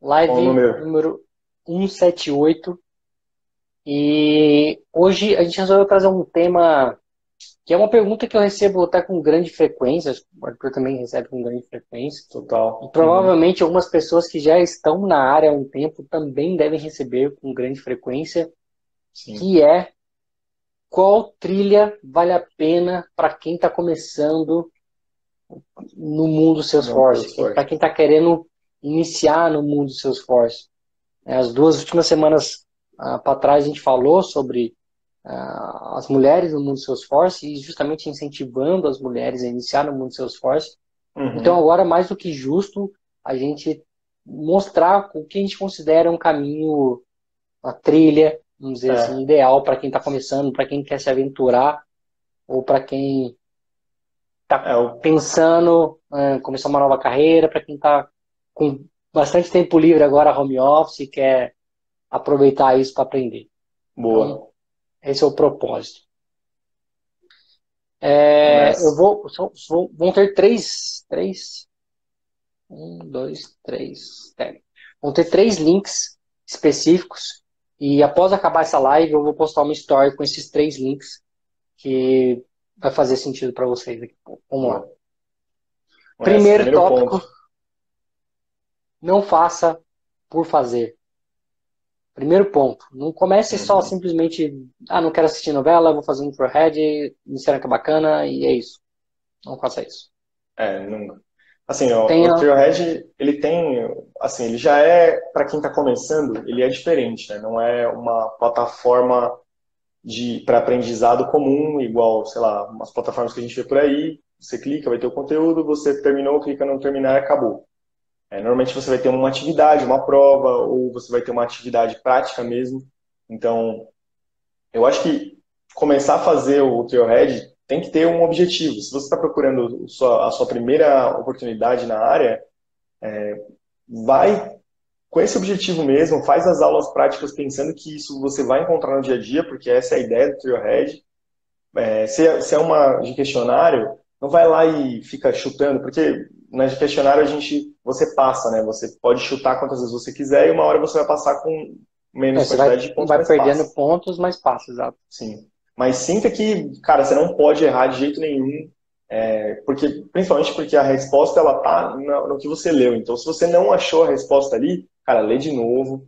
Live número? número 178. E hoje a gente resolveu trazer um tema que é uma pergunta que eu recebo até com grande frequência, o Arthur também recebe com grande frequência. Total. E provavelmente algumas pessoas que já estão na área há um tempo também devem receber com grande frequência, Sim. que é qual trilha vale a pena para quem está começando no mundo Salesforce, para quem está querendo iniciar no mundo Salesforce. É, as duas últimas semanas ah, para trás a gente falou sobre ah, as mulheres no mundo Salesforce e justamente incentivando as mulheres a iniciar no mundo Salesforce. Uhum. Então agora mais do que justo a gente mostrar o que a gente considera um caminho, uma trilha, vamos dizer é. assim, ideal para quem está começando, para quem quer se aventurar ou para quem está é, pensando em uh, começar uma nova carreira, para quem está com bastante tempo livre agora, home office, e quer aproveitar isso para aprender. Boa. Então, esse é o propósito. É, eu vou, vou, vão ter três, três, um, dois, três, é, vão ter três links específicos e após acabar essa live eu vou postar uma story com esses três links que vai fazer sentido para vocês aqui. Vamos lá. Primeiro, primeiro tópico: ponto. Não faça por fazer. Primeiro ponto. Não comece uhum. só simplesmente, ah, não quero assistir novela, vou fazer um Trailhead, disseram que é bacana e é isso. Não faça isso. É, nunca. Assim, ó, tem, o Trailhead, ele tem, assim, ele já é, para quem está começando, ele é diferente, né? Não é uma plataforma de para aprendizado comum, igual, sei lá, umas plataformas que a gente vê por aí, você clica, vai ter o conteúdo, você terminou, clica no terminar e acabou. É, normalmente você vai ter uma atividade, uma prova, ou você vai ter uma atividade prática mesmo. Então, eu acho que começar a fazer o Trailhead tem que ter um objetivo. Se você está procurando a sua primeira oportunidade na área, é, vai com esse objetivo mesmo, faz as aulas práticas pensando que isso você vai encontrar no dia a dia, porque essa é a ideia do Trailhead. É, se, é, se é uma de questionário, não vai lá e fica chutando, porque na questionário a gente você passa, né? Você pode chutar quantas vezes você quiser e uma hora você vai passar com menos é, quantidade vai, de pontos. Vai perdendo passa. pontos, mas passa, exato. Sim. Mas sinta que, cara, você não pode errar de jeito nenhum, é, porque principalmente porque a resposta ela tá no, no, que você leu. Então, se você não achou a resposta ali, cara, lê de novo.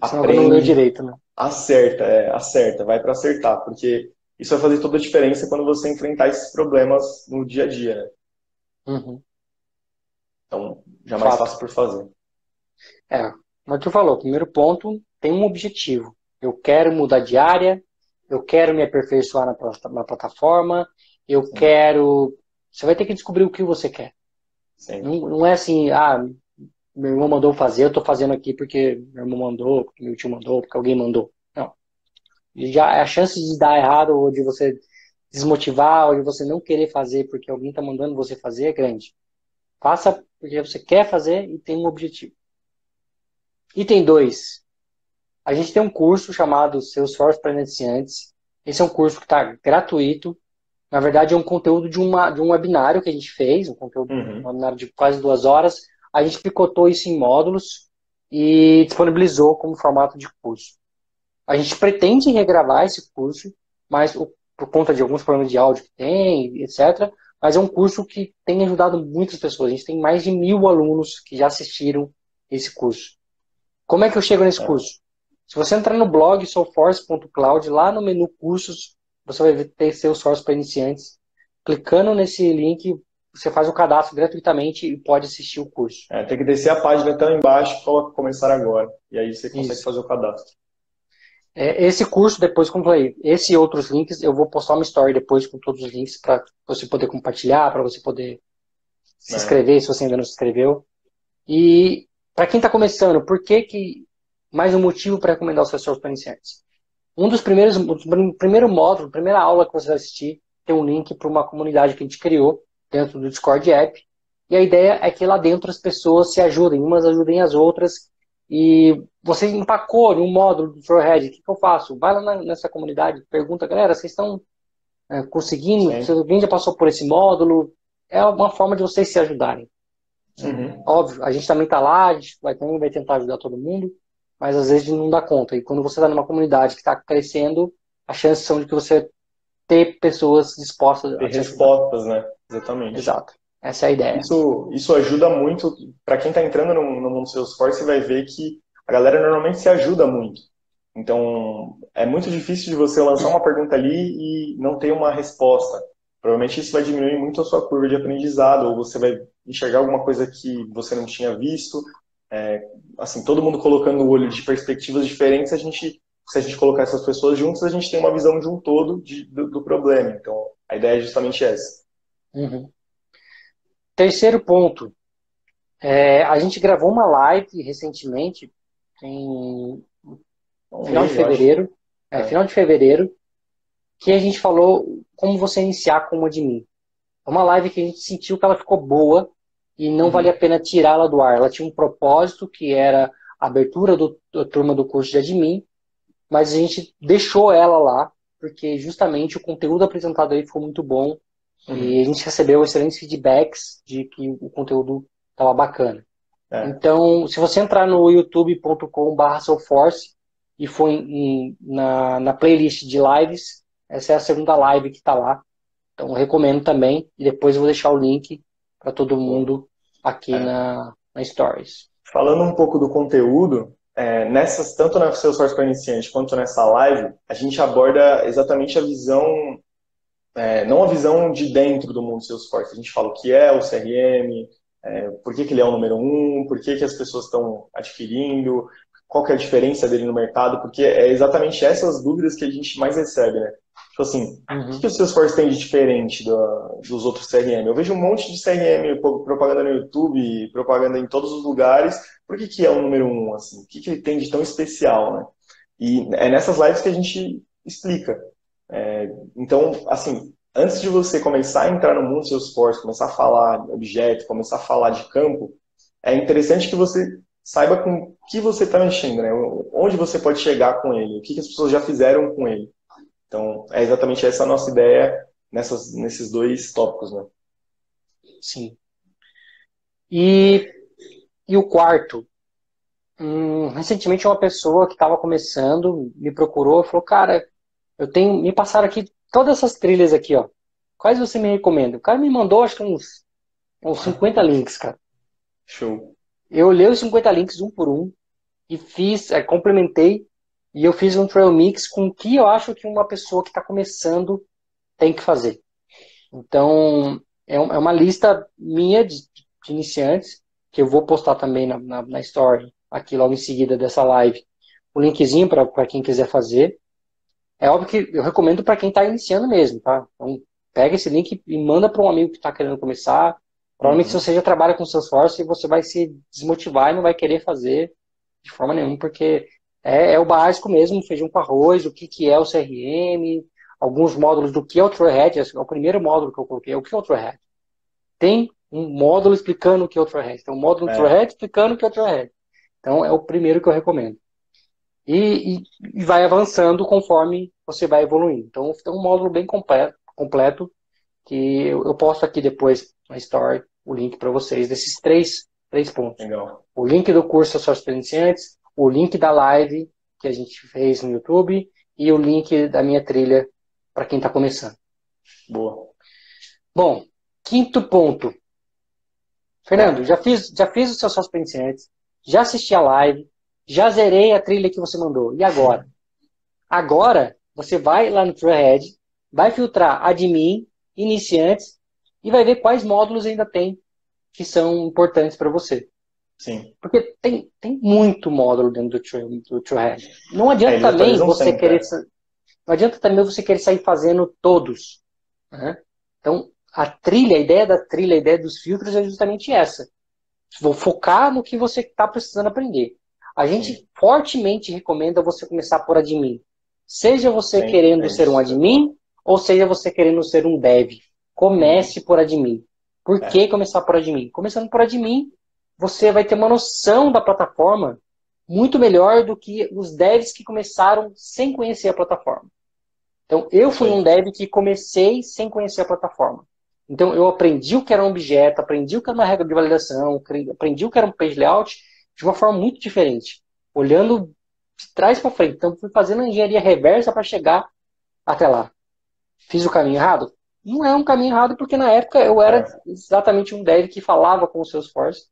aprende, não leu direito, né? Acerta, é, acerta, vai para acertar, porque isso vai fazer toda a diferença quando você enfrentar esses problemas no dia a dia, né? Uhum. Então, jamais faça por fazer. É, como tu falou, primeiro ponto, tem um objetivo. Eu quero mudar de área, eu quero me aperfeiçoar na, na plataforma, eu Sim. quero. Você vai ter que descobrir o que você quer. Não, não, é assim, ah, meu irmão mandou fazer, eu estou fazendo aqui porque meu irmão mandou, porque meu tio mandou, porque alguém mandou. Não. Já a chance de dar errado ou de você desmotivar ou de você não querer fazer porque alguém está mandando você fazer é grande. Faça porque você quer fazer e tem um objetivo. Item 2. A gente tem um curso chamado Salesforce para Iniciantes. Esse é um curso que está gratuito. Na verdade, é um conteúdo de, uma, de um webinário que a gente fez, um conteúdo uhum. um webinário de quase duas horas. A gente picotou isso em módulos e disponibilizou como formato de curso. A gente pretende regravar esse curso, mas por conta de alguns problemas de áudio que tem, etc., mas é um curso que tem ajudado muitas pessoas. A gente tem mais de mil alunos que já assistiram esse curso. Como é que eu chego nesse é. curso? Se você entrar no blog soulforce.cloud, lá no menu cursos, você vai ter seu source para iniciantes. Clicando nesse link, você faz o cadastro gratuitamente e pode assistir o curso. É, tem que descer a página até lá embaixo coloca começar agora. E aí você consegue Isso. fazer o cadastro. É, esse curso, depois, como falei, esse e outros links, eu vou postar uma story depois com todos os links para você poder compartilhar, para você poder se é. inscrever se você ainda não se inscreveu. E para quem está começando, por que que mais um motivo para recomendar os seus para iniciantes? Um dos primeiros, o primeiro módulo, primeira aula que você vai assistir, tem um link para uma comunidade que a gente criou dentro do Discord App. E a ideia é que lá dentro as pessoas se ajudem, umas ajudem as outras e você empacou em um módulo do Trailhead, o que, que, eu faço? Vai lá na, nessa comunidade, pergunta, galera, vocês estão é, conseguindo? Sim. Alguém já passou por esse módulo? É uma forma de vocês se ajudarem. Uhum. Óbvio, a gente também está lá, a gente vai, também vai tentar ajudar todo mundo, mas às vezes não dá conta. E quando você está numa comunidade que está crescendo, as chances são de que você ter pessoas dispostas ter a respostas, né? Exatamente. Exato. Essa é a ideia. Isso, isso ajuda muito para quem está entrando no, no mundo Salesforce, você vai ver que a galera normalmente se ajuda muito. Então, é muito difícil de você lançar uma pergunta ali e não ter uma resposta. Provavelmente isso vai diminuir muito a sua curva de aprendizado, ou você vai enxergar alguma coisa que você não tinha visto. É, assim, todo mundo colocando o olho de perspectivas diferentes, a gente, se a gente colocar essas pessoas juntas, a gente tem uma visão de um todo de, do, do, problema. Então, a ideia é justamente essa. Uhum. Terceiro ponto. É, a gente gravou uma live recentemente, em final de fevereiro. É, é, final de fevereiro, que a gente falou como você iniciar como admin. É uma live que a gente sentiu que ela ficou boa e não uhum. valia a pena tirá-la do ar. Ela tinha um propósito que era a abertura do, da turma do curso de admin, mas a gente deixou ela lá porque justamente o conteúdo apresentado aí ficou muito bom uhum. e a gente recebeu excelentes feedbacks de que o conteúdo estava bacana. É. Então, se você entrar no youtube.com/soulforce e for em, na, na playlist de lives, essa é a segunda live que está lá. Então, recomendo também. E depois eu vou deixar o link para todo mundo aqui é. na, na Stories. Falando um pouco do conteúdo, é, nessas, tanto na Salesforce para iniciante quanto nessa live, a gente aborda exatamente a visão, é, não a visão de dentro do mundo Salesforce. A gente fala o que é o CRM, é, por que, que, ele é o número um, por que, que as pessoas estão adquirindo, qual que é a diferença dele no mercado, porque é exatamente essas dúvidas que a gente mais recebe, né? Tipo assim, uhum. o que o Salesforce tem de diferente do, dos outros CRM? Eu vejo um monte de CRM, propaganda no YouTube, propaganda em todos os lugares. Por que, que é o número um? Assim? O que, que ele tem de tão especial, né? E é nessas lives que a gente explica. É, então, assim, antes de você começar a entrar no mundo Salesforce, começar a falar de objeto, começar a falar de campo, é interessante que você saiba com o que você está mexendo, né? Onde você pode chegar com ele, o que, que as pessoas já fizeram com ele. Então, é exatamente essa a nossa ideia nessas, nesses dois tópicos, né? Sim. E, e o quarto, hum, recentemente uma pessoa que estava começando me procurou e falou, cara, eu tenho, me passaram aqui todas essas trilhas aqui, ó. Quais você me recomenda? O cara me mandou, acho que uns, uns 50 links, cara. Show. Eu olhei os 50 links um por um e fiz, é, complementei e eu fiz um trail mix com o que eu acho que uma pessoa que está começando tem que fazer. Então, é, é uma lista minha de, de iniciantes, que eu vou postar também na, na, na, story, aqui logo em seguida dessa live, o linkzinho para quem quiser fazer. É óbvio que eu recomendo para quem está iniciando mesmo, tá? Então, pega esse link e manda para um amigo que está querendo começar, Provavelmente, uhum. se você já trabalha com Salesforce, você vai se desmotivar e não vai querer fazer de forma nenhuma, porque é, é o básico mesmo, feijão com arroz, o que, que é o CRM, alguns módulos do que é o Trailhead, é o primeiro módulo que eu coloquei, o que é o Trailhead. Tem um módulo explicando o que é o Trailhead, tem um módulo do é. Trailhead explicando o que é o Trailhead. Então, é o primeiro que eu recomendo. E, e, vai avançando conforme você vai evoluindo. Então, tem um módulo bem completo, completo que eu, eu posto aqui depois na Story o link para vocês desses três, três pontos. Legal. O link do curso só para iniciantes, o link da live que a gente fez no YouTube e o link da minha trilha para quem está começando. Boa. Bom, quinto ponto. Fernando, já fiz, já fiz o seu sócio iniciantes, já assisti a live, já zerei a trilha que você mandou. E agora? Agora, você vai lá no Trailhead, vai filtrar admin, iniciantes e vai ver quais módulos ainda tem que são importantes para você. Sim. Porque tem, tem muito módulo dentro do, trail, do Trailhead. Não adianta é, também você sempre, querer. É. Não adianta também você querer sair fazendo todos. Né? Então, a trilha, a ideia da trilha, a ideia dos filtros é justamente essa. Vou focar no que você está precisando aprender. A gente Sim. fortemente recomenda você começar por admin. Seja você Sim, querendo é ser um admin, ou seja você querendo ser um dev. Comece por admin. Por é. que começar por admin? Começando por admin, você vai ter uma noção da plataforma muito melhor do que os devs que começaram sem conhecer a plataforma. Então, eu fui um dev que comecei sem conhecer a plataforma. Então eu aprendi o que era um objeto, aprendi o que era uma regra de validação, aprendi o que era um page layout de uma forma muito diferente, olhando de trás para frente. Então fui fazendo a engenharia reversa para chegar até lá. Fiz o caminho errado? Não é um caminho errado porque na época eu era é. exatamente um dev que falava com o Salesforce.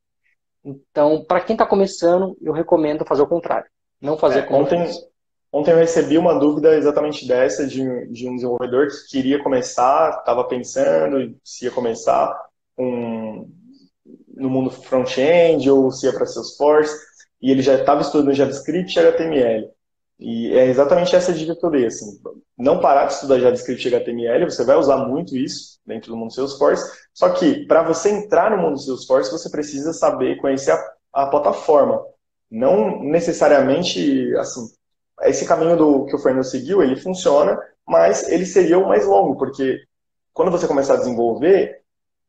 Então, para quem está começando, eu recomendo fazer o contrário. Não fazer é, como ontem, ontem eu recebi uma dúvida exatamente dessa de, de um desenvolvedor que queria começar, estava pensando se ia começar um, no mundo front-end ou se ia para Salesforce, e ele já estava estudando JavaScript e HTML. E é exatamente essa dei, assim, não parar de estudar JavaScript e HTML, você vai usar muito isso dentro do mundo Salesforce, só que para você entrar no mundo Salesforce, você precisa saber conhecer a, a plataforma, não necessariamente, assim, esse caminho do que o Fernando seguiu, ele funciona, mas ele seria o mais longo, porque quando você começar a desenvolver,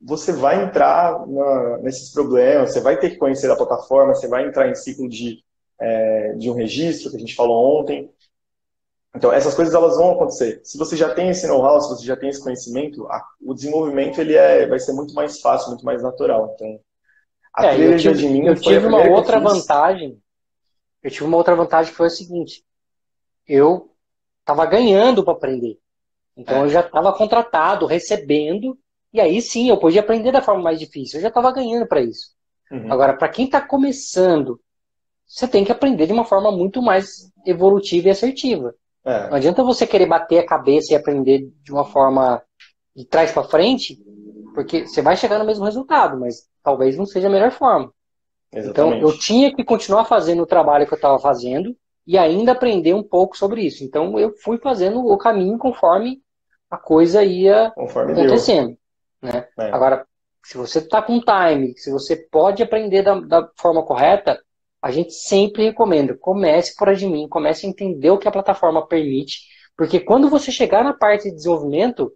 você vai entrar na, nesses problemas, você vai ter que conhecer a plataforma, você vai entrar em ciclo de, é, de um registro, que a gente falou ontem. Então, essas coisas elas vão acontecer. Se você já tem esse know-how, se você já tem esse conhecimento, a, o desenvolvimento ele é, vai ser muito mais fácil, muito mais natural. Então, a é, eu tive, de mim eu tive uma outra vantagem. Eu tive uma outra vantagem que foi a seguinte: eu estava ganhando para aprender. Então, é. eu já estava contratado, recebendo e aí sim, eu podia aprender da forma mais difícil. Eu já estava ganhando para isso. Uhum. Agora, para quem está começando, você tem que aprender de uma forma muito mais evolutiva e assertiva. É. Não adianta você querer bater a cabeça e aprender de uma forma de trás para frente, porque você vai chegar no mesmo resultado, mas talvez não seja a melhor forma. Exatamente. Então, eu tinha que continuar fazendo o trabalho que eu estava fazendo e ainda aprender um pouco sobre isso. Então, eu fui fazendo o caminho conforme a coisa ia conforme acontecendo. Deu. Né? É. Agora, se você está com time, se você pode aprender da, da, forma correta, a gente sempre recomenda, comece por admin, comece a entender o que a plataforma permite, porque quando você chegar na parte de desenvolvimento,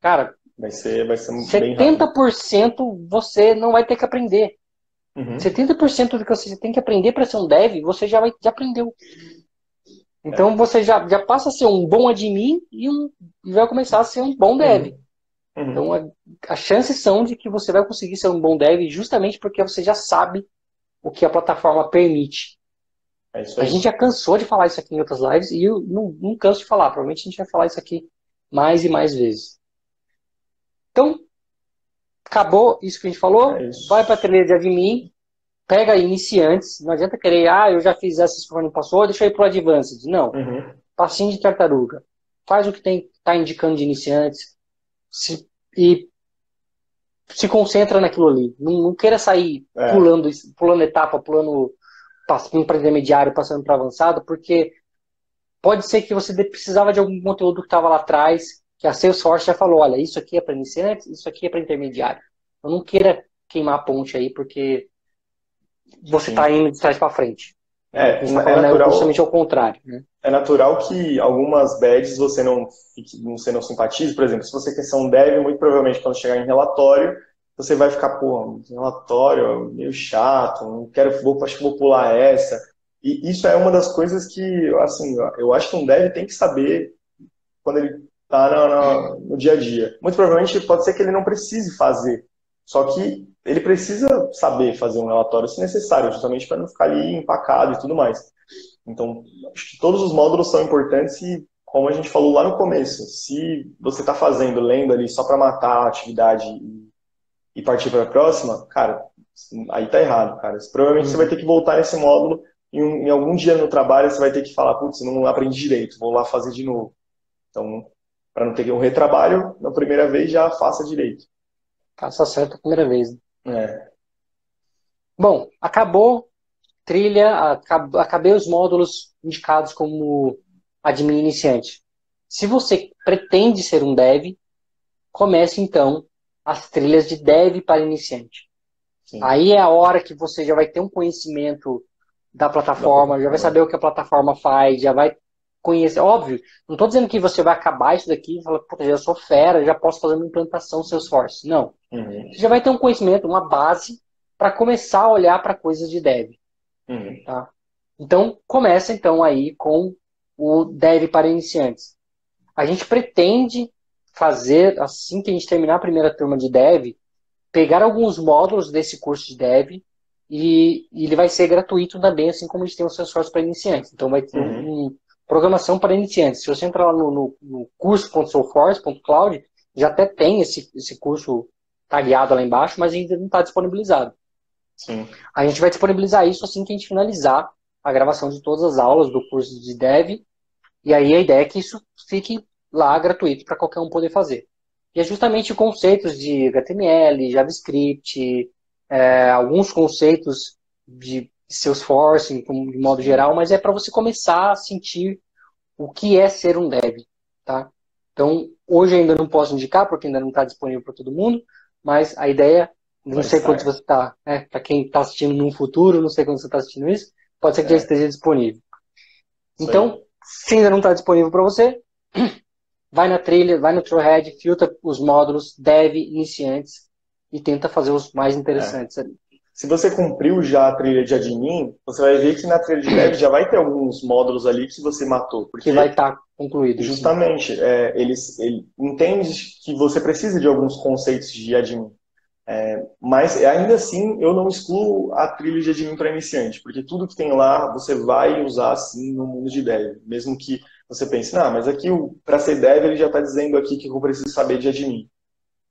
cara, vai ser, vai ser 70% você não vai ter que aprender. Uhum. 70% do que você tem que aprender para ser um dev, você já, vai, já aprendeu. Então é. você já, já passa a ser um bom admin e, um, e vai começar a ser um bom dev. Uhum. Uhum. Então, a, as chances são de que você vai conseguir ser um bom dev justamente porque você já sabe o que a plataforma permite. É a gente já cansou de falar isso aqui em outras lives e eu não, não canso de falar. Provavelmente a gente vai falar isso aqui mais e mais vezes. Então, acabou isso que a gente falou. É vai para a trilha de admin, pega iniciantes. Não adianta querer, ah, eu já fiz essa que não passou, deixa eu ir para o Advanced. Não. Uhum. Passinho de tartaruga. Faz o que tem está indicando de iniciantes se, e se concentra naquilo ali. Não, não queira sair é. pulando, pulando etapa, pulando passando para intermediário, passando para avançado, porque pode ser que você precisava de algum conteúdo que estava lá atrás, que a Salesforce já falou, olha, isso aqui é para iniciante, isso aqui é para intermediário. Eu não queira queimar a ponte aí, porque você está indo de trás para frente. É, tá é, é natural, justamente ao contrário. Né? É natural que algumas badges você não, você não simpatize. Por exemplo, se você quer ser um dev, muito provavelmente quando chegar em relatório, você vai ficar, pô, relatório meio chato, não quero, vou, acho que vou pular essa. E isso é uma das coisas que, assim, eu acho que um dev tem que saber quando ele está no, no, no dia a dia. Muito provavelmente pode ser que ele não precise fazer, só que ele precisa saber fazer um relatório se necessário, justamente para não ficar ali empacado e tudo mais. Então, acho que todos os módulos são importantes e, como a gente falou lá no começo, se você está fazendo, lendo ali só para matar a atividade e, partir para a próxima, cara, aí tá errado, cara. Provavelmente você vai ter que voltar nesse módulo e em algum dia no trabalho você vai ter que falar, putz, não aprendi direito, vou lá fazer de novo. Então, para não ter um retrabalho, na primeira vez já faça direito. Faça certo a primeira vez. É. Bom, acabou trilha, acabei os módulos indicados como admin iniciante. Se você pretende ser um dev, comece então as trilhas de dev para iniciante. Sim. Aí é a hora que você já vai ter um conhecimento da plataforma, já vai saber o que a plataforma faz, já vai conhecer. Óbvio, não estou dizendo que você vai acabar isso daqui e falar, puta, já sou fera, já posso fazer uma implantação Salesforce. Não. Uhum. Você já vai ter um conhecimento, uma base para começar a olhar para coisas de dev. Uhum. Tá? Então, começa então aí com o dev para iniciantes. A gente pretende fazer, assim que a gente terminar a primeira turma de Dev, pegar alguns módulos desse curso de Dev e, e ele vai ser gratuito também, assim como a gente tem o Salesforce para iniciantes. Então vai ter uhum. um, programação para iniciantes. Se você entrar lá no, no, no curso.soulforce.cloud, já até tem esse, esse curso tagueado lá embaixo, mas ainda não está disponibilizado. Sim. A gente vai disponibilizar isso assim que a gente finalizar a gravação de todas as aulas do curso de Dev. E aí a ideia é que isso fique lá gratuito para qualquer um poder fazer. E é justamente conceitos de HTML, JavaScript, é, alguns conceitos de Salesforce, de modo geral, mas é para você começar a sentir o que é ser um dev, tá? Então, hoje ainda não posso indicar, porque ainda não está disponível para todo mundo, mas a ideia, não Vai sei estar. quando você está, né? Para quem está assistindo no futuro, não sei quando você está assistindo isso, pode ser que é. já esteja disponível. Então, se ainda não está disponível para você, vai na trilha, vai no Trailhead, filtra os módulos, dev, iniciantes, e tenta fazer os mais interessantes é. ali. Se você cumpriu já a trilha de admin, você vai ver que na trilha de dev já vai ter alguns módulos ali que você matou. Porque que vai estar tá concluído. Justamente, é, eles, ele entende que você precisa de alguns conceitos de admin. É, mas ainda assim, eu não excluo a trilha de admin para iniciante, porque tudo que tem lá você vai usar sim no mundo de dev. Mesmo que você pense, não, mas aqui para ser dev ele já está dizendo aqui que eu preciso saber de admin.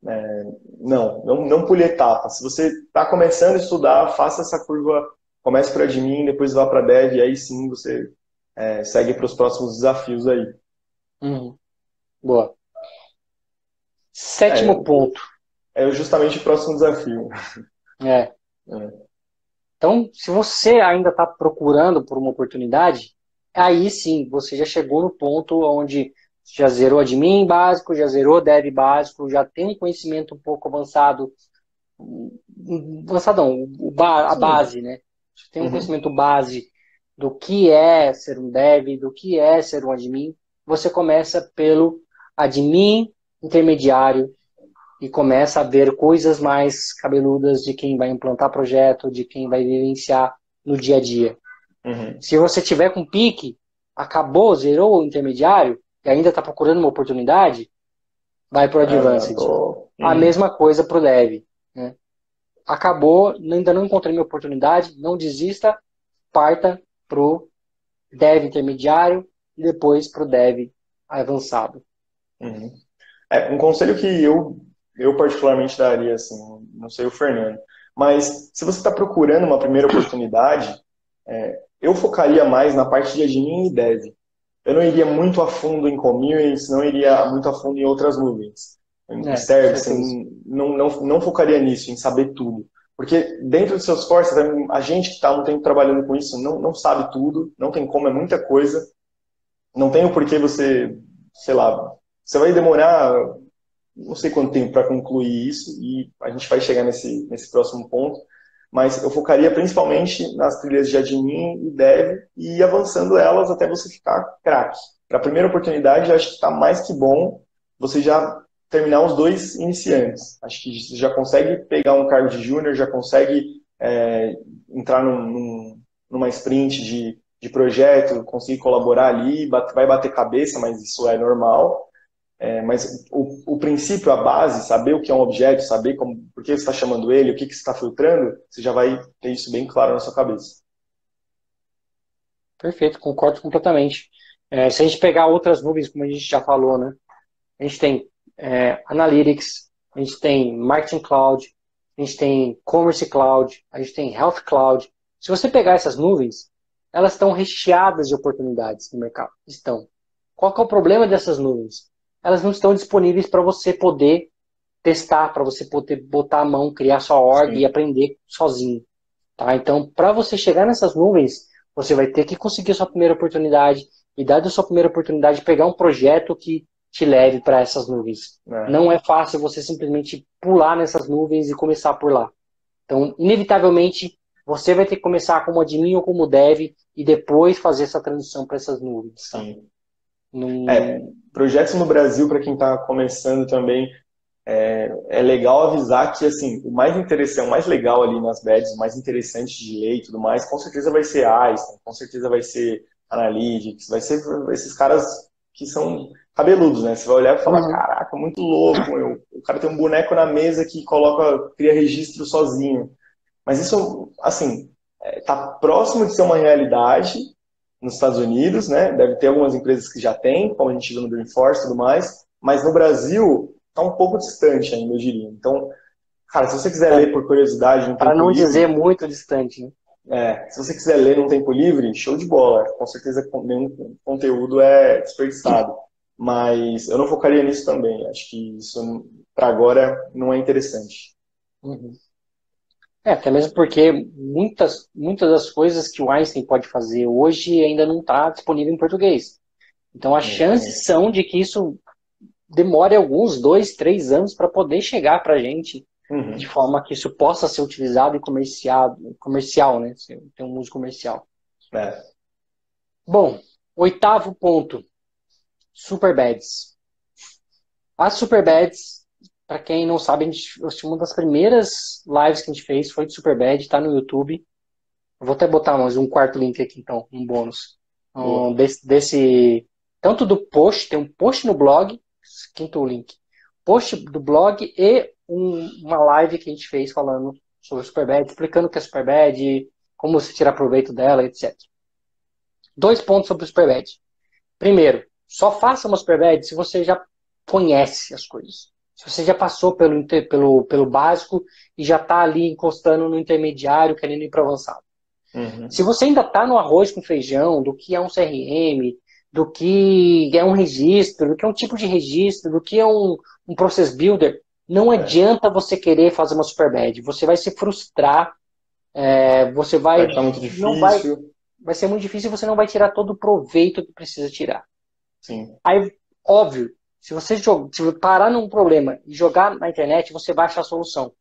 É, não, não, não pule etapa. Se você está começando a estudar, faça essa curva, comece para admin, depois vá para dev, e aí sim você é, segue para os próximos desafios aí. Uhum. Boa. Sétimo é, ponto. É justamente o próximo desafio. É. é. Então, se você ainda está procurando por uma oportunidade, aí sim, você já chegou no ponto onde já zerou admin básico, já zerou dev básico, já tem um conhecimento um pouco avançado, avançadão, a base, né? Tem um uhum. conhecimento base do que é ser um dev, do que é ser um admin. Você começa pelo admin intermediário e começa a ver coisas mais cabeludas de quem vai implantar projeto, de quem vai vivenciar no dia a dia. Uhum. Se você tiver com pique, acabou, zerou o intermediário, e ainda está procurando uma oportunidade, vai para o Advanced. A mesma coisa para o Dev. Né? Acabou, ainda não encontrei minha oportunidade, não desista, parta para o Dev intermediário e depois para o Dev avançado. Uhum. É, um conselho que eu, eu particularmente daria, assim, não sei o Fernando, mas se você está procurando uma primeira oportunidade, é, eu focaria mais na parte de admin e dev eu não iria muito a fundo em communities, não iria muito a fundo em outras nuvens. É, service, em, não, não, não focaria nisso, em saber tudo. Porque dentro dos seus forces, a gente que está um tempo trabalhando com isso não, não sabe tudo, não tem como, é muita coisa. Não tem o porquê você, sei lá, você vai demorar não sei quanto tempo para concluir isso e a gente vai chegar nesse, nesse próximo ponto mas eu focaria principalmente nas trilhas de admin e dev e ir avançando elas até você ficar craque. Para a primeira oportunidade, acho que está mais que bom você já terminar os dois iniciantes. Acho que você já consegue pegar um cargo de júnior, já consegue é, entrar num, num, numa sprint de, de projeto, conseguir colaborar ali, vai bater cabeça, mas isso é normal. É, mas o, o, princípio, a base, saber o que é um objeto, saber como, por que você está chamando ele, o que, que você está filtrando, você já vai ter isso bem claro na sua cabeça. Perfeito, concordo completamente. É, se a gente pegar outras nuvens, como a gente já falou, né? A gente tem é, Analytics, a gente tem Marketing Cloud, a gente tem Commerce Cloud, a gente tem Health Cloud. Se você pegar essas nuvens, elas estão recheadas de oportunidades no mercado. Estão. Qual é o problema dessas nuvens? Elas não estão disponíveis para você poder testar, para você poder botar a mão, criar sua org Sim. e aprender sozinho. Tá? Então, para você chegar nessas nuvens, você vai ter que conseguir a sua primeira oportunidade e, dada a sua primeira oportunidade, pegar um projeto que te leve para essas nuvens. É. Não é fácil você simplesmente pular nessas nuvens e começar por lá. Então, inevitavelmente, você vai ter que começar como admin ou como dev e depois fazer essa transição para essas nuvens. Tá? Sim. Num... É, projetos no Brasil, para quem está começando também, é, é, legal avisar que assim, o mais interessante, o mais legal ali nas beds, o mais interessante de lei e tudo mais, com certeza vai ser Einstein, com certeza vai ser Analytics, vai ser esses caras que são cabeludos, né? Você vai olhar e falar, uhum. caraca, muito louco, meu. o cara tem um boneco na mesa que coloca, cria registro sozinho. Mas isso, assim, está é, próximo de ser uma realidade nos Estados Unidos, né? Deve ter algumas empresas que já têm, como a gente viu no Dreamforce e tudo mais, mas no Brasil está um pouco distante ainda, eu diria. Então, cara, se você quiser é. ler por curiosidade... Para não livre, dizer muito distante, né? É, se você quiser ler num tempo livre, show de bola. Com certeza nenhum conteúdo é desperdiçado. Mas eu não focaria nisso também. Acho que isso, para agora, não é interessante. Uhum. É, até mesmo porque muitas, muitas das coisas que o Einstein pode fazer hoje ainda não está disponível em português. Então, as chances são de que isso demore alguns dois, três anos para poder chegar para a gente uhum. de forma que isso possa ser utilizado e comercial, comercial né? Tem um uso comercial. É. Bom, oitavo ponto. Superbads. As Superbads, para quem não sabe, a gente, uma das primeiras lives que a gente fez foi de Superbad, está no YouTube. Vou até botar mais um quarto link aqui, então, um bônus. Um, desse, desse, tanto do post, tem um post no blog, quinto link, post do blog e um, uma live que a gente fez falando sobre Superbad, explicando o que é Superbad, como se tirar proveito dela, etc. Dois pontos sobre o Superbad. Primeiro, só faça uma Superbad se você já conhece as coisas. Se você já passou pelo, pelo, pelo básico e já está ali encostando no intermediário, querendo ir para avançado. Uhum. Se você ainda está no arroz com feijão, do que é um CRM, do que é um registro, do que é um tipo de registro, do que é um, um process builder, não é. adianta você querer fazer uma super bad. Você vai se frustrar, é, você vai. Vai muito difícil. Não vai, vai ser muito difícil e você não vai tirar todo o proveito que precisa tirar. Sim. Aí, óbvio, se você joga, se parar num problema e jogar na internet, você vai achar a solução.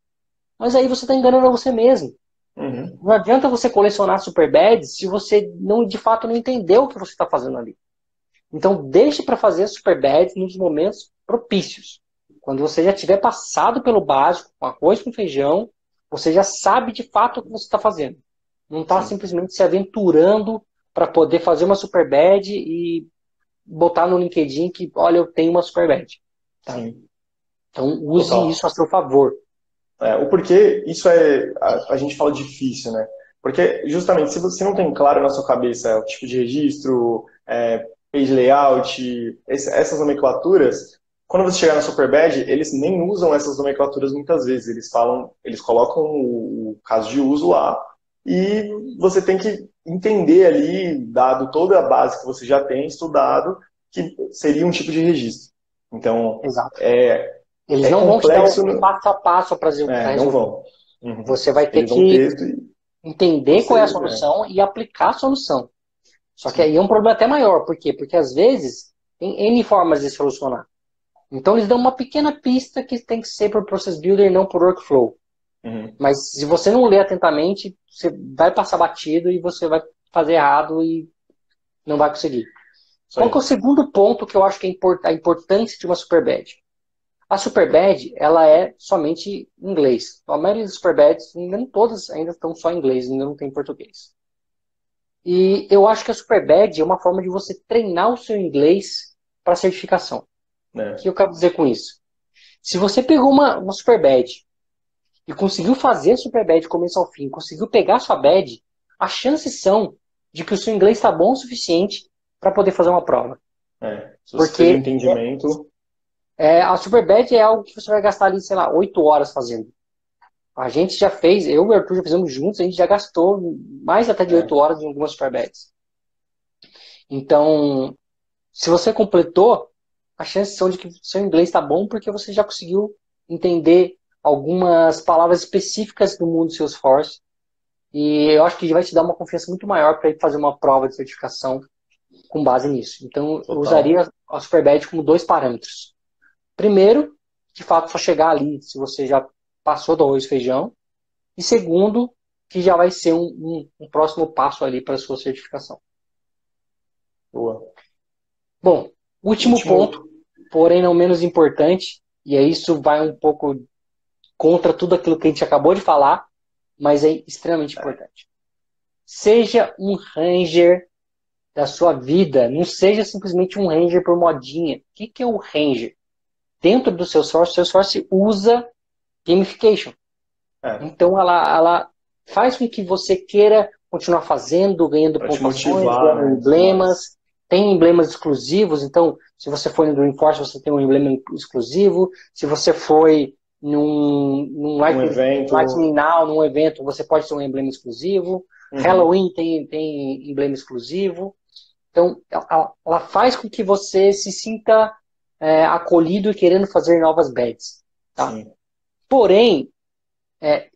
Mas aí você está enganando a você mesmo. Uhum. Não adianta você colecionar super bads se você não de fato não entendeu o que você está fazendo ali. Então deixe para fazer super bads nos momentos propícios. Quando você já tiver passado pelo básico, com arroz com feijão, você já sabe de fato o que você está fazendo. Não está simplesmente se aventurando para poder fazer uma super bad e botar no LinkedIn que, olha, eu tenho uma super bad. Tá? Então use Total. isso a seu favor. É, o porquê isso é. A, a, gente fala difícil, né? Porque justamente se você não tem claro na sua cabeça o tipo de registro, é, page layout, esse, essas nomenclaturas, quando você chegar na Superbad, eles nem usam essas nomenclaturas muitas vezes. Eles falam, eles colocam o, o caso de uso lá e você tem que entender ali, dado toda a base que você já tem estudado, que seria um tipo de registro. Então, Exato. É, eles é não vão te dar um passo a passo para resolver. É, não vão. Uhum. Você vai ter eles que entender qual é a solução é. e aplicar a solução. Só que aí é um problema até maior. Por quê? Porque às vezes tem N formas de solucionar. Então eles dão uma pequena pista que tem que ser por Process Builder e não por Workflow. Uhum. Mas se você não ler atentamente, você vai passar batido e você vai fazer errado e não vai conseguir. Qual é o segundo ponto que eu acho que é a importância de uma Superbad? A Superbad, ela é somente em inglês. A maioria das Superbads, nem todas ainda estão só em inglês, ainda não tem em português. E eu acho que a Superbad é uma forma de você treinar o seu inglês para certificação. É. O que eu quero dizer com isso? Se você pegou uma, uma super bad e conseguiu fazer a super bad começo ao fim, conseguiu pegar a sua bad, as chances são de que o seu inglês está bom o suficiente para poder fazer uma prova. É, se você Porque tem entendimento. É, é, a super bad é algo que você vai gastar ali, sei lá, oito horas fazendo. A gente já fez, eu e o Arthur já fizemos juntos, a gente já gastou mais até de é. oito horas em algumas super bets. Então, se você completou, as chances são de que seu inglês está bom porque você já conseguiu entender algumas palavras específicas do mundo Salesforce. E eu acho que vai te dar uma confiança muito maior para ir fazer uma prova de certificação com base nisso. Então, Total. eu usaria a Superbad como dois parâmetros. Primeiro, de fato, só chegar ali se você já passou do arroz e feijão. E segundo, que já vai ser um, um, um próximo passo ali para a sua certificação. Boa. Bom, último, último ponto porém não menos importante, e aí isso vai um pouco contra tudo aquilo que a gente acabou de falar, mas é extremamente importante. Seja um ranger da sua vida não seja simplesmente um Ranger por modinha. O que, que é o Ranger? Dentro do seu source, seu source usa gamification. É. Então ela, ela faz com que você queira continuar fazendo, ganhando pra pontuações, ganhando né? emblemas. Tem emblemas exclusivos, então se você foi no Dreamforce, você tem um emblema exclusivo. Se você foi num, num um evento. Num evento, você pode ter um emblema exclusivo. Uhum. Halloween tem, tem emblema exclusivo. Então, ela, ela faz com que você se sinta é, acolhido e querendo fazer novas bets. Tá? Porém, é,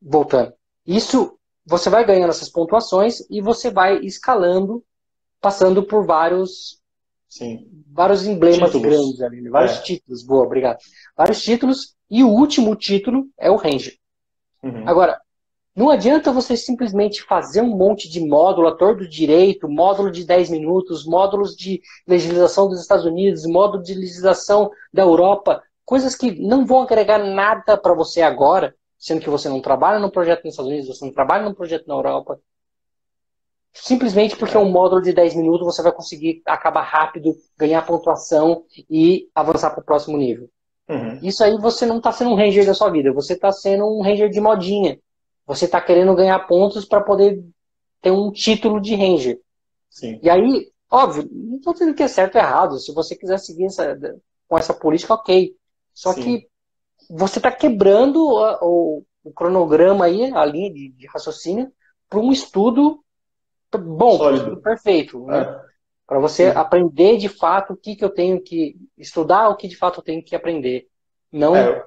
voltando, isso você vai ganhando essas pontuações e você vai escalando, passando por vários Sim. vários emblemas títulos. grandes ali, né? vários é. títulos. Boa, obrigado. Vários títulos e o último título é o Ranger. Uhum. Agora, não adianta você simplesmente fazer um monte de módulo, ator do direito, módulo de 10 minutos, módulos de legislação dos Estados Unidos, módulo de legislação da Europa, coisas que não vão agregar nada para você agora, sendo que você não trabalha num projeto nos Estados Unidos, você não trabalha num projeto na Europa. Simplesmente porque é um módulo de 10 minutos você vai conseguir acabar rápido, ganhar pontuação e avançar para o próximo nível. Uhum. Isso aí você não está sendo um ranger da sua vida, você está sendo um ranger de modinha. Você está querendo ganhar pontos para poder ter um título de ranger. Sim. E aí, óbvio, não estou dizendo que é certo ou errado. Se você quiser seguir essa, com essa política, ok. Só Sim. que você está quebrando o, o, cronograma aí, a linha de, de raciocínio, para um estudo bom, Sólido. perfeito. Né? É. Para você Sim. aprender de fato o que, que eu tenho que estudar, o que de fato eu tenho que aprender. Não é.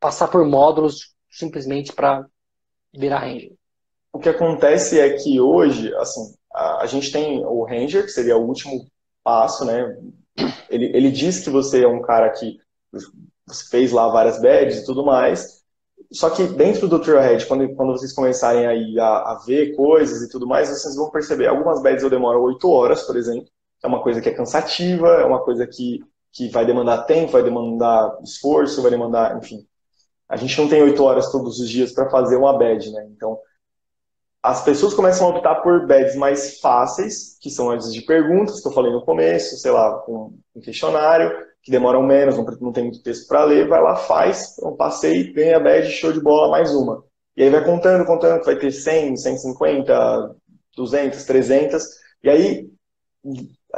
passar por módulos simplesmente para virar Ranger? O que acontece é que hoje, assim, a, gente tem o Ranger, que seria o último passo, né? Ele, ele diz que você é um cara que você fez lá várias badges e tudo mais, só que dentro do Trailhead, quando, quando vocês começarem aí a, a, ver coisas e tudo mais, vocês vão perceber, algumas badges eu demoro 8 horas, por exemplo, é uma coisa que é cansativa, é uma coisa que, que vai demandar tempo, vai demandar esforço, vai demandar, enfim, a gente não tem oito horas todos os dias para fazer uma bad, né? Então, as pessoas começam a optar por beds mais fáceis, que são as de perguntas, que eu falei no começo, sei lá, com um questionário, que demoram menos, não, não tem muito texto para ler, vai lá, faz, um passeio, ganha bad, show de bola, mais uma. E aí vai contando, contando, vai ter 100, 150, 200, 300, e aí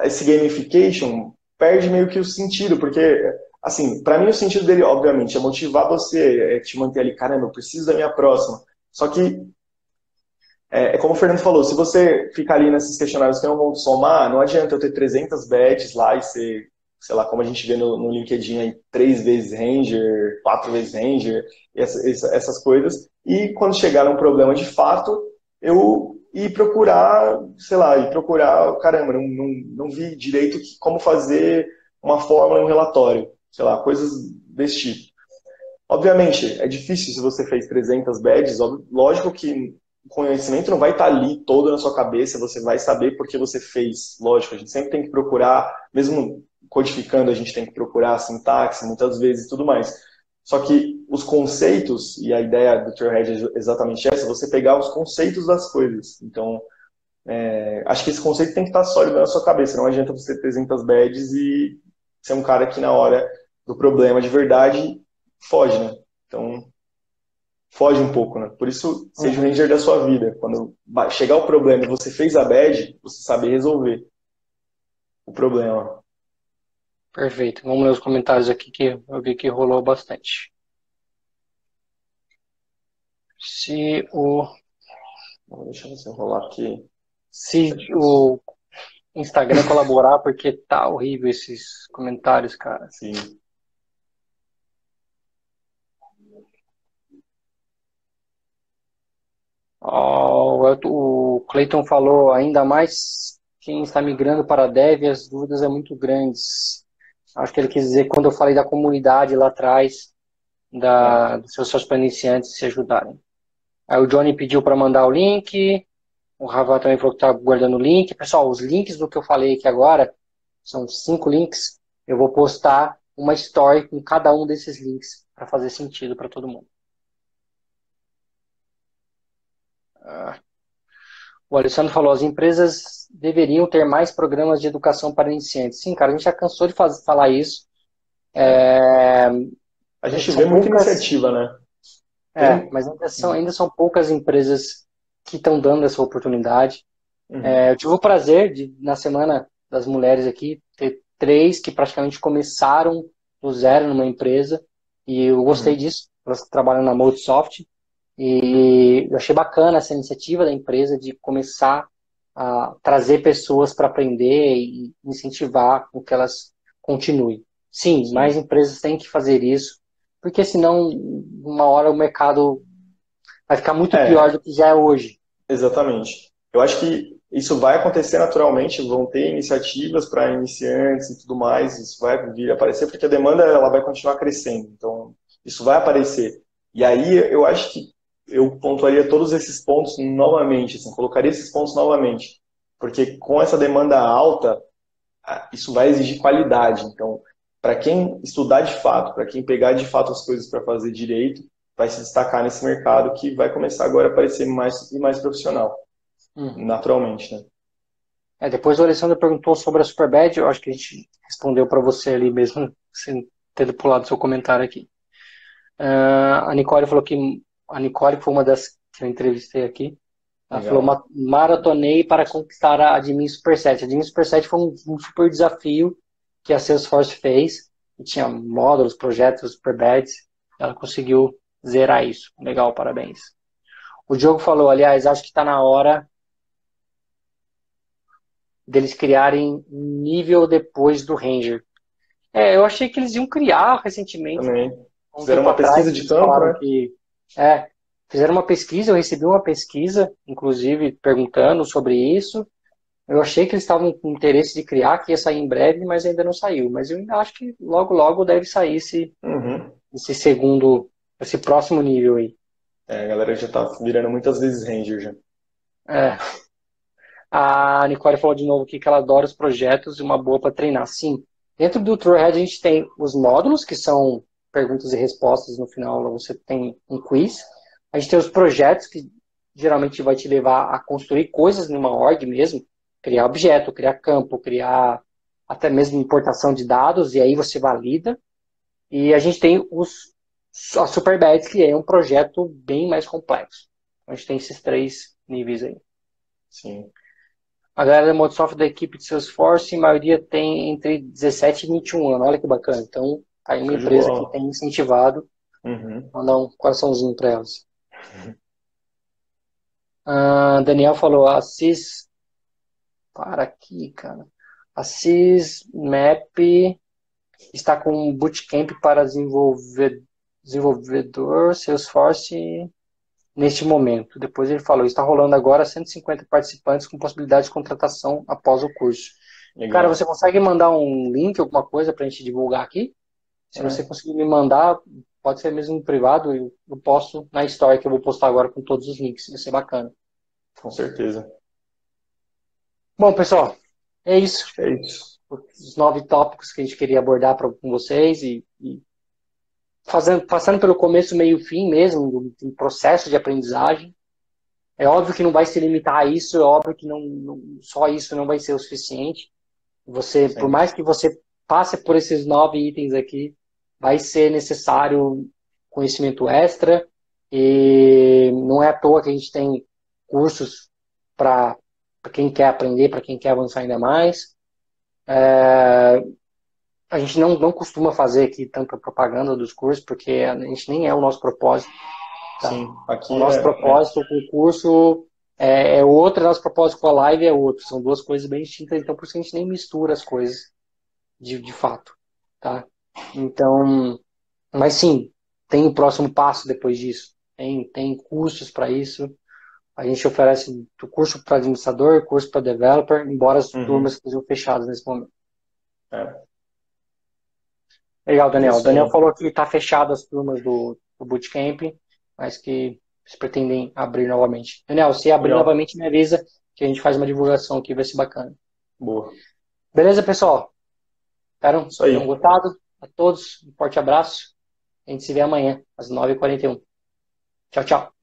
esse gamification perde meio que o sentido, porque Assim, para mim o sentido dele, obviamente, é motivar você, é te manter ali, caramba, eu preciso da minha próxima. Só que, é, é como o Fernando falou, se você ficar ali nesses questionários que não vão somar, não adianta eu ter 300 badges lá e ser, sei lá, como a gente vê no, no LinkedIn aí, três vezes Ranger, quatro vezes Ranger, essa, essas coisas. E quando chegar um problema de fato, eu ir procurar, sei lá, ir procurar, caramba, não, não, não vi direito como fazer uma fórmula em um relatório sei lá, coisas desse tipo. Obviamente, é difícil se você fez 300 badges, lógico que o conhecimento não vai estar ali todo na sua cabeça, você vai saber porque você fez. Lógico, a gente sempre tem que procurar, mesmo codificando, a gente tem que procurar a sintaxe muitas vezes e tudo mais. Só que os conceitos, e a ideia do Trailhead é exatamente essa, você pegar os conceitos das coisas. Então, é, acho que esse conceito tem que estar sólido na sua cabeça. Não adianta você ter 300 badges e ser um cara que na hora do problema de verdade, foge, né? Então, foge um pouco, né? Por isso, seja o uhum. ranger da sua vida. Quando chegar o problema e você fez a bad, você sabe resolver o problema. Perfeito. Vamos ler os comentários aqui que eu vi que rolou bastante. Se o. Deixa eu rolar aqui. Se o Instagram colaborar, porque tá horrível esses comentários, cara. Sim. Oh, o Clayton falou, ainda mais quem está migrando para dev, as dúvidas são muito grandes. Acho que ele quis dizer quando eu falei da comunidade lá atrás, da, dos seus para iniciantes se ajudarem. Aí o Johnny pediu para mandar o link, o Rafa também falou que está guardando o link. Pessoal, os links do que eu falei aqui agora, são cinco links, eu vou postar uma story com cada um desses links para fazer sentido para todo mundo. O Alessandro falou, as empresas deveriam ter mais programas de educação para iniciantes. Sim, cara, a gente já cansou de fazer, falar isso. É... A gente vê muita poucas... iniciativa, né? É, mas ainda são, ainda são poucas empresas que estão dando essa oportunidade. Uhum. É, eu tive o prazer de, na semana das mulheres aqui, ter três que praticamente começaram do zero numa empresa. E eu gostei uhum. disso. Elas trabalham na Moldsoft. E eu achei bacana essa iniciativa da empresa de começar a trazer pessoas para aprender e incentivar com que elas continuem. Sim, mais empresas têm que fazer isso, porque senão, uma hora o mercado vai ficar muito é, pior do que já é hoje. Exatamente. Eu acho que isso vai acontecer naturalmente, vão ter iniciativas para iniciantes e tudo mais, isso vai vir aparecer, porque a demanda ela vai continuar crescendo. Então, isso vai aparecer. E aí eu acho que eu pontuaria todos esses pontos novamente, assim, colocaria esses pontos novamente, porque com essa demanda alta, isso vai exigir qualidade. Então, para quem estudar de fato, para quem pegar de fato as coisas para fazer direito, vai se destacar nesse mercado que vai começar agora a parecer mais e mais profissional, uhum. naturalmente, né? É, depois o Alessandro perguntou sobre a Superbad, eu acho que a gente respondeu para você ali mesmo, sem ter pulado seu comentário aqui. Uh, a Nicole falou que a Nicole foi uma das que eu entrevistei aqui. Ela Legal. falou, maratonei para conquistar a Admin Super 7. A Admin Super 7 foi um, um, super desafio que a Salesforce fez. E tinha módulos, projetos, super beds. Ela conseguiu zerar isso. Legal, parabéns. O Diogo falou, aliás, acho que está na hora deles criarem nível depois do Ranger. É, eu achei que eles iam criar recentemente. Também. Fizeram uma pesquisa de campo, né? Que é, fizeram uma pesquisa, eu recebi uma pesquisa, inclusive, perguntando sobre isso. Eu achei que eles estavam com interesse de criar, que ia sair em breve, mas ainda não saiu. Mas eu ainda acho que logo, logo deve sair esse, uhum. esse segundo, esse próximo nível aí. É, a galera já tá virando muitas vezes Ranger já. É. A Nicole falou de novo aqui que ela adora os projetos e uma boa para treinar. Sim. Dentro do Truehead a gente tem os módulos, que são perguntas e respostas, no final você tem um quiz. A gente tem os projetos, que geralmente vai te levar a construir coisas numa org mesmo, criar objeto, criar campo, criar até mesmo importação de dados, e aí você valida. E a gente tem os a Superbeds, que é um projeto bem mais complexo. A gente tem esses três níveis aí. Sim. A galera da Microsoft da equipe de Salesforce, a maioria tem entre 17 e 21 anos. Olha que bacana. Então, Tá aí uma empresa que tem incentivado. Uhum. Mandar um coraçãozinho para elas. Uh, Daniel falou, a CIS. Para aqui, cara. A CIS Map está com um bootcamp para desenvolver, desenvolvedor Salesforce neste momento. Depois ele falou, está rolando agora 150 participantes com possibilidade de contratação após o curso. Legal. Cara, você consegue mandar um link, alguma coisa para a gente divulgar aqui? Se é. você conseguir me mandar, pode ser mesmo privado, eu, eu posto na história que eu vou postar agora com todos os links. Vai ser bacana. Com certeza. Bom, pessoal, é isso. É isso. Os nove tópicos que a gente queria abordar pra, com vocês e, e fazendo, passando pelo começo, meio fim mesmo, do, do, processo de aprendizagem. É óbvio que não vai se limitar a isso, é óbvio que não, não só isso não vai ser o suficiente. Você, Sim. por mais que você passe por esses nove itens aqui, vai ser necessário conhecimento extra e não é à toa que a gente tem cursos para quem quer aprender, para quem quer avançar ainda mais. É, a gente não, não costuma fazer aqui tanta propaganda dos cursos, porque a gente nem é o nosso propósito. Tá? Sim, aqui o nosso é, propósito é. com o curso é, é outro, o nosso propósito com a live é outro. São duas coisas bem distintas, então por isso a gente nem mistura as coisas de, de fato, tá? Então, mas sim, tem o próximo passo depois disso. Tem, tem cursos para isso. A gente oferece curso para administrador, curso para developer, embora as uhum. turmas estejam fechadas nesse momento. É. Legal, Daniel. O Daniel falou que está fechado as turmas do, do Bootcamp, mas que eles pretendem abrir novamente. Daniel, se abrir Legal. novamente, me avisa que a gente faz uma divulgação aqui, vai ser bacana. Boa. Beleza, pessoal? Espero que tenham gostado. A todos, um forte abraço. A gente se vê amanhã, às 9h41. Tchau, tchau.